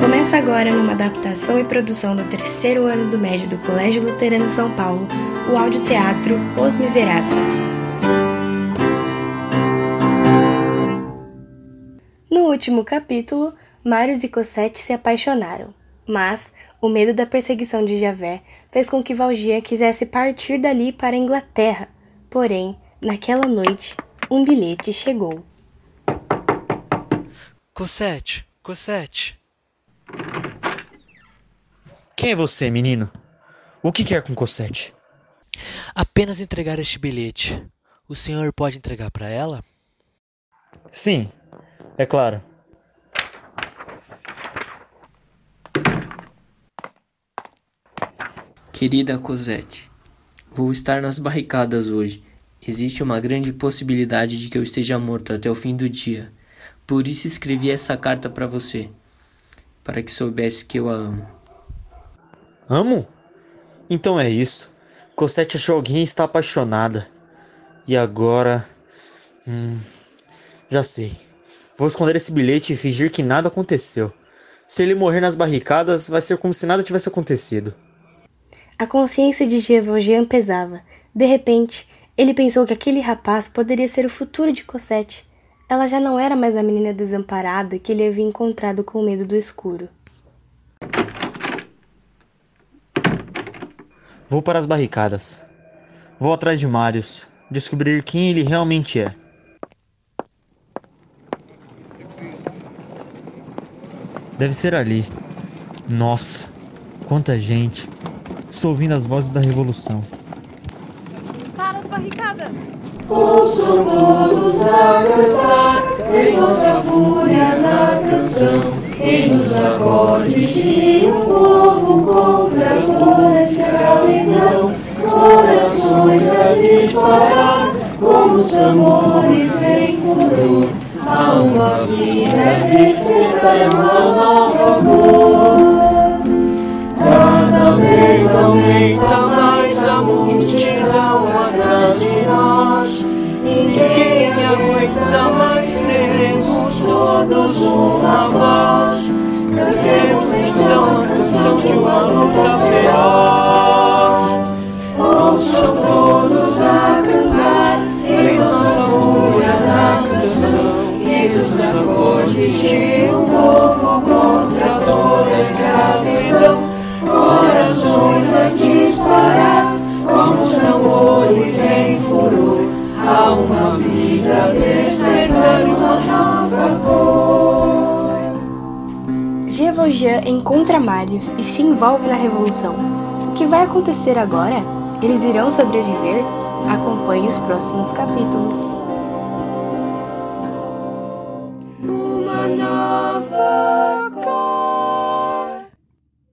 Começa agora numa adaptação e produção do terceiro ano do médio do Colégio Luterano São Paulo, o audioteatro Os Miseráveis. No último capítulo, Marius e Cosette se apaixonaram, mas o medo da perseguição de Javé fez com que Valjean quisesse partir dali para a Inglaterra. Porém, naquela noite, um bilhete chegou. Cosette, Cosette. Quem é você, menino? O que quer com Cosette? Apenas entregar este bilhete. O senhor pode entregar para ela? Sim, é claro. Querida Cosette, vou estar nas barricadas hoje. Existe uma grande possibilidade de que eu esteja morto até o fim do dia. Por isso escrevi essa carta para você, para que soubesse que eu a amo. Amo? Então é isso. Cosette achou alguém e está apaixonada. E agora. Hum, já sei. Vou esconder esse bilhete e fingir que nada aconteceu. Se ele morrer nas barricadas, vai ser como se nada tivesse acontecido. A consciência de Jean pesava. De repente, ele pensou que aquele rapaz poderia ser o futuro de Cosette. Ela já não era mais a menina desamparada que ele havia encontrado com medo do escuro. Vou para as barricadas. Vou atrás de Marius, descobrir quem ele realmente é. Deve ser ali. Nossa, quanta gente. Estou ouvindo as vozes da revolução. Para as barricadas! Ouçam todos a cantar, exalce a fúria na canção, eis os acordes de um povo contra toda escravidão, corações a disparar, como os tambores em furor, a uma vida despertar uma nova cor. Cada vez aumenta multidão atrás de nós. Ninguém aguenta mais, seremos todos uma tambores em furor, há uma vida despertar uma nova cor. Jean Valjean encontra Marius e se envolve na revolução. O que vai acontecer agora? Eles irão sobreviver? Acompanhe os próximos capítulos.